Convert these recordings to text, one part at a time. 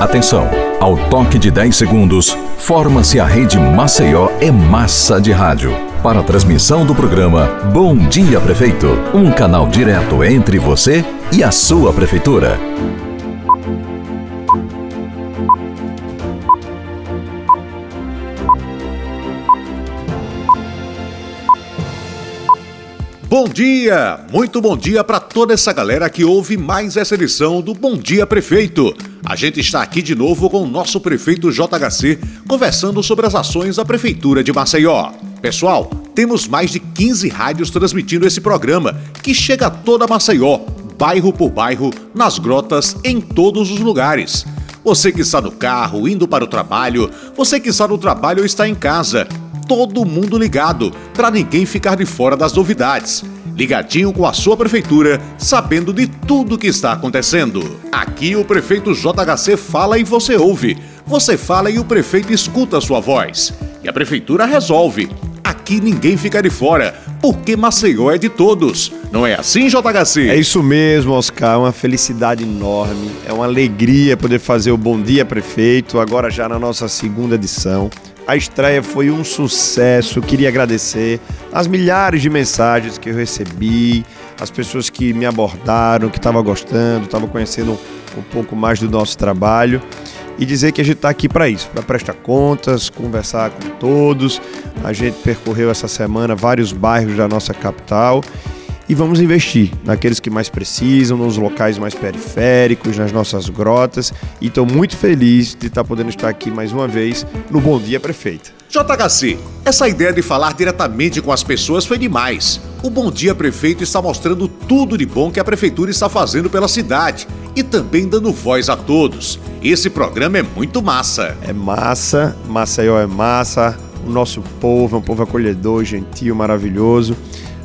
Atenção! Ao toque de 10 segundos, forma-se a rede Maceió é Massa de Rádio. Para a transmissão do programa Bom Dia Prefeito, um canal direto entre você e a sua prefeitura. Bom dia! Muito bom dia para toda essa galera que ouve mais essa edição do Bom Dia Prefeito. A gente está aqui de novo com o nosso prefeito JHC, conversando sobre as ações da Prefeitura de Maceió. Pessoal, temos mais de 15 rádios transmitindo esse programa, que chega a toda Maceió, bairro por bairro, nas grotas, em todos os lugares. Você que está no carro, indo para o trabalho, você que está no trabalho ou está em casa, todo mundo ligado, para ninguém ficar de fora das novidades. Ligadinho com a sua prefeitura, sabendo de tudo que está acontecendo. Aqui o prefeito JHC fala e você ouve. Você fala e o prefeito escuta a sua voz. E a prefeitura resolve. Aqui ninguém fica de fora, porque Maceió é de todos. Não é assim, JHC? É isso mesmo, Oscar. É uma felicidade enorme. É uma alegria poder fazer o Bom Dia Prefeito, agora já na nossa segunda edição. A estreia foi um sucesso. Queria agradecer as milhares de mensagens que eu recebi, as pessoas que me abordaram, que estavam gostando, estavam conhecendo um pouco mais do nosso trabalho e dizer que a gente está aqui para isso, para prestar contas, conversar com todos. A gente percorreu essa semana vários bairros da nossa capital e vamos investir naqueles que mais precisam, nos locais mais periféricos, nas nossas grotas. E estou muito feliz de estar podendo estar aqui mais uma vez no Bom Dia Prefeito. JHC, essa ideia de falar diretamente com as pessoas foi demais. O Bom Dia Prefeito está mostrando tudo de bom que a Prefeitura está fazendo pela cidade e também dando voz a todos. Esse programa é muito massa. É massa, Maceió é massa, o nosso povo é um povo acolhedor, gentil, maravilhoso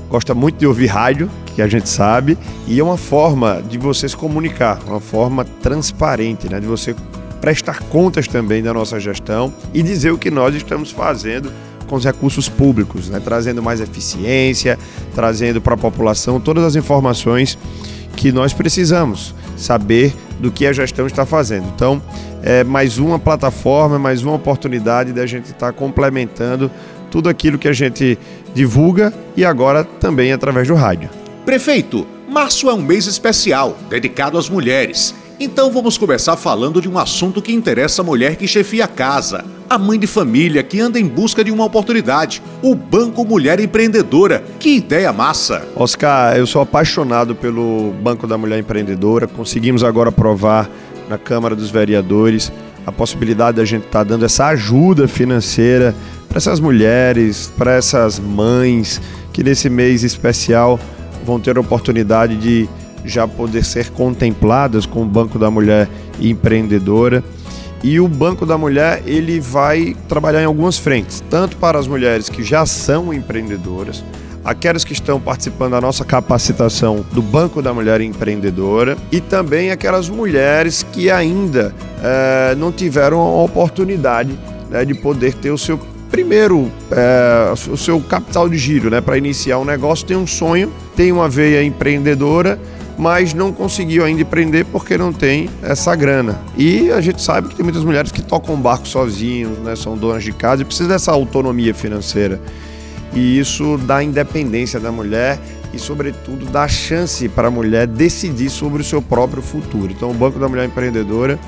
gosta muito de ouvir rádio, que a gente sabe, e é uma forma de você se comunicar, uma forma transparente, né? De você prestar contas também da nossa gestão e dizer o que nós estamos fazendo com os recursos públicos, né? trazendo mais eficiência, trazendo para a população todas as informações que nós precisamos saber do que a gestão está fazendo. Então, é mais uma plataforma, mais uma oportunidade da gente estar complementando tudo aquilo que a gente divulga e agora também através do rádio. Prefeito, março é um mês especial, dedicado às mulheres. Então vamos começar falando de um assunto que interessa a mulher que chefia a casa, a mãe de família que anda em busca de uma oportunidade, o Banco Mulher Empreendedora. Que ideia massa! Oscar, eu sou apaixonado pelo Banco da Mulher Empreendedora. Conseguimos agora aprovar na Câmara dos Vereadores a possibilidade da gente estar tá dando essa ajuda financeira para essas mulheres, para essas mães que nesse mês especial vão ter a oportunidade de já poder ser contempladas com o Banco da Mulher Empreendedora. E o Banco da Mulher ele vai trabalhar em algumas frentes, tanto para as mulheres que já são empreendedoras, aquelas que estão participando da nossa capacitação do Banco da Mulher Empreendedora e também aquelas mulheres que ainda é, não tiveram a oportunidade né, de poder ter o seu primeiro é, o seu capital de giro, né, para iniciar um negócio, tem um sonho, tem uma veia empreendedora, mas não conseguiu ainda empreender porque não tem essa grana. E a gente sabe que tem muitas mulheres que tocam barco sozinhos, né, são donas de casa e precisam dessa autonomia financeira. E isso dá independência da mulher e, sobretudo, dá chance para a mulher decidir sobre o seu próprio futuro. Então, o Banco da Mulher Empreendedora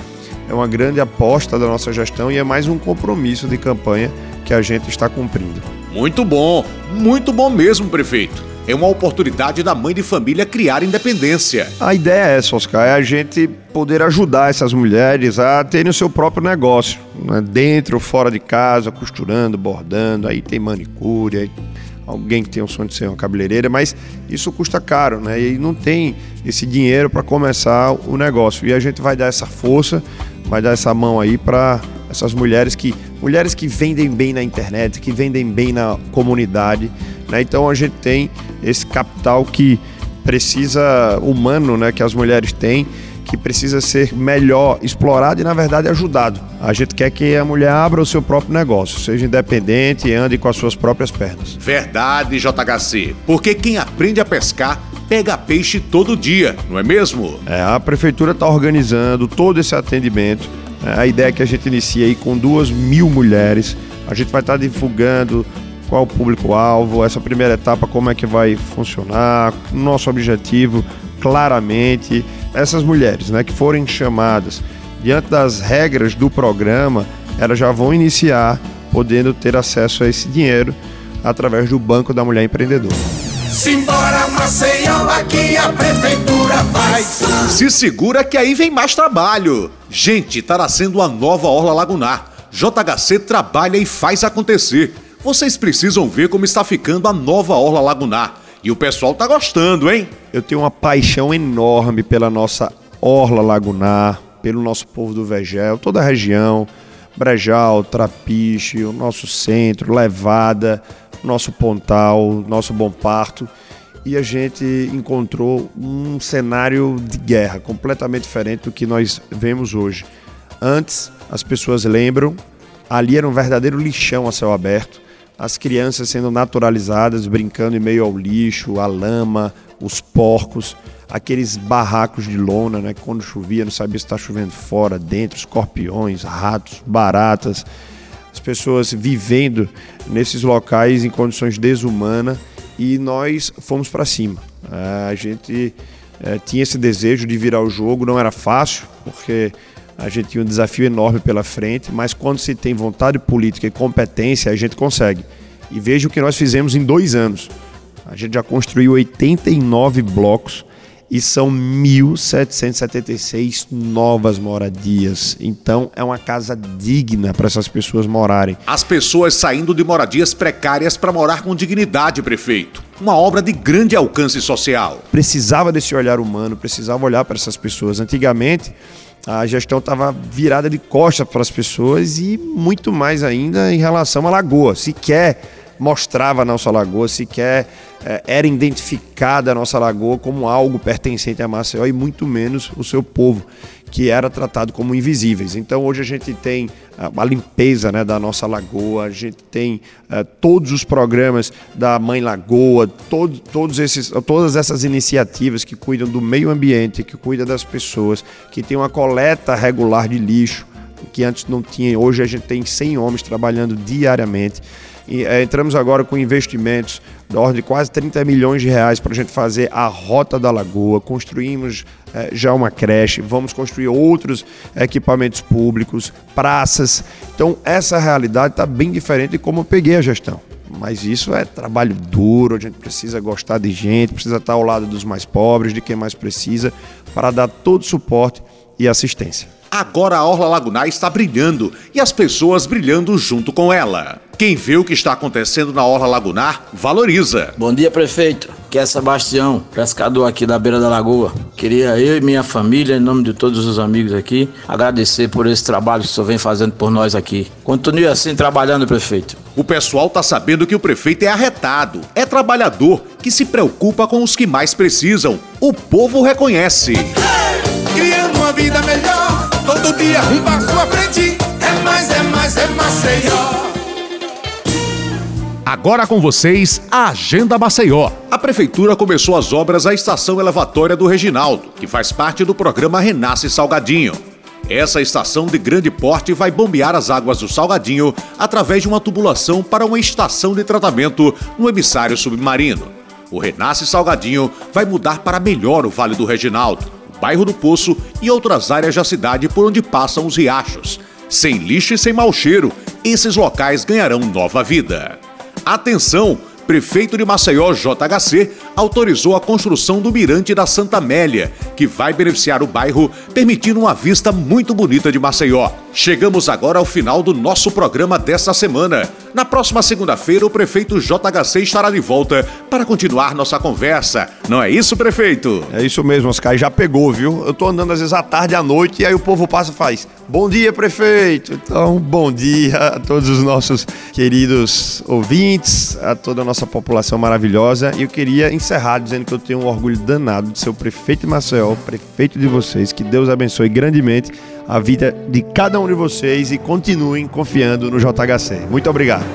é uma grande aposta da nossa gestão e é mais um compromisso de campanha que a gente está cumprindo. Muito bom, muito bom mesmo, prefeito. É uma oportunidade da mãe de família criar independência. A ideia é essa, Oscar, é a gente poder ajudar essas mulheres a terem o seu próprio negócio, né? dentro fora de casa, costurando, bordando, aí tem manicure, aí alguém que tem o sonho de ser uma cabeleireira, mas isso custa caro, né? E não tem esse dinheiro para começar o negócio. E a gente vai dar essa força, vai dar essa mão aí para essas mulheres que mulheres que vendem bem na internet, que vendem bem na comunidade, né? Então a gente tem esse capital que precisa humano, né, que as mulheres têm, que precisa ser melhor explorado e na verdade ajudado. A gente quer que a mulher abra o seu próprio negócio, seja independente e ande com as suas próprias pernas. Verdade, JHC. Porque quem aprende a pescar pega peixe todo dia, não é mesmo? É, a prefeitura está organizando todo esse atendimento A ideia é que a gente inicie aí com duas mil mulheres. A gente vai estar divulgando qual o público-alvo, essa primeira etapa, como é que vai funcionar, nosso objetivo claramente. Essas mulheres né, que forem chamadas diante das regras do programa, elas já vão iniciar podendo ter acesso a esse dinheiro através do Banco da Mulher Empreendedora. Simbora Maceió, aqui a prefeitura faz. Se segura que aí vem mais trabalho. Gente, tá nascendo uma nova Orla Lagunar. JHC trabalha e faz acontecer. Vocês precisam ver como está ficando a nova Orla Lagunar. E o pessoal tá gostando, hein? Eu tenho uma paixão enorme pela nossa Orla Lagunar, pelo nosso povo do Vegel, toda a região, Brejal, Trapiche, o nosso centro, Levada, nosso Pontal, nosso Bom Parto. E a gente encontrou um cenário de guerra completamente diferente do que nós vemos hoje. Antes, as pessoas lembram, ali era um verdadeiro lixão a céu aberto as crianças sendo naturalizadas, brincando em meio ao lixo, a lama, os porcos, aqueles barracos de lona, né? Quando chovia não sabia se está chovendo fora, dentro, escorpiões, ratos, baratas, as pessoas vivendo nesses locais em condições desumanas e nós fomos para cima. A gente é, tinha esse desejo de virar o jogo, não era fácil, porque a gente tinha um desafio enorme pela frente, mas quando se tem vontade política e competência, a gente consegue. E veja o que nós fizemos em dois anos. A gente já construiu 89 blocos e são 1.776 novas moradias. Então é uma casa digna para essas pessoas morarem. As pessoas saindo de moradias precárias para morar com dignidade, prefeito. Uma obra de grande alcance social. Precisava desse olhar humano, precisava olhar para essas pessoas. Antigamente, a gestão estava virada de costas para as pessoas e muito mais ainda em relação à lagoa. Sequer mostrava a nossa lagoa, sequer é, era identificada a nossa lagoa como algo pertencente a Maceió e muito menos o seu povo, que era tratado como invisíveis. Então hoje a gente tem a limpeza né, da nossa lagoa, a gente tem uh, todos os programas da Mãe Lagoa, todo, todos esses, todas essas iniciativas que cuidam do meio ambiente, que cuidam das pessoas, que tem uma coleta regular de lixo, que antes não tinha, hoje a gente tem 100 homens trabalhando diariamente. E, é, entramos agora com investimentos da ordem de quase 30 milhões de reais para a gente fazer a Rota da Lagoa. Construímos é, já uma creche, vamos construir outros equipamentos públicos, praças. Então, essa realidade está bem diferente de como eu peguei a gestão. Mas isso é trabalho duro, a gente precisa gostar de gente, precisa estar ao lado dos mais pobres, de quem mais precisa, para dar todo o suporte e assistência. Agora a Orla Lagunar está brilhando e as pessoas brilhando junto com ela. Quem vê o que está acontecendo na Orla Lagunar, valoriza. Bom dia, prefeito. Que é Sebastião, pescador aqui da beira da lagoa. Queria eu e minha família, em nome de todos os amigos aqui, agradecer por esse trabalho que o senhor vem fazendo por nós aqui. Continue assim trabalhando, prefeito. O pessoal tá sabendo que o prefeito é arretado, é trabalhador, que se preocupa com os que mais precisam. O povo reconhece. Criando uma vida melhor, todo dia um passo à frente. É mais, é mais, é Maceió. Agora com vocês, a Agenda Maceió. A Prefeitura começou as obras à estação elevatória do Reginaldo, que faz parte do programa Renasce Salgadinho. Essa estação de grande porte vai bombear as águas do Salgadinho através de uma tubulação para uma estação de tratamento no emissário submarino. O Renasce Salgadinho vai mudar para melhor o Vale do Reginaldo, bairro do Poço e outras áreas da cidade por onde passam os riachos. Sem lixo e sem mau cheiro, esses locais ganharão nova vida. Atenção! Prefeito de Maceió, JHC, autorizou a construção do Mirante da Santa Amélia, que vai beneficiar o bairro, permitindo uma vista muito bonita de Maceió. Chegamos agora ao final do nosso programa desta semana. Na próxima segunda-feira, o prefeito JHC estará de volta para continuar nossa conversa. Não é isso, prefeito? É isso mesmo, Oscar. Já pegou, viu? Eu tô andando às vezes à tarde, à noite, e aí o povo passa e faz: Bom dia, prefeito. Então, bom dia a todos os nossos queridos ouvintes, a toda a nossa população maravilhosa. E eu queria encerrar dizendo que eu tenho um orgulho danado de ser o prefeito de Maceió, prefeito de vocês. Que Deus abençoe grandemente a vida de cada um de vocês e continuem confiando no JHC. Muito obrigado.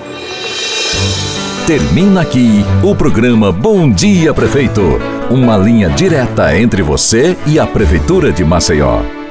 Termina aqui o programa Bom Dia Prefeito. Uma linha direta entre você e a Prefeitura de Maceió.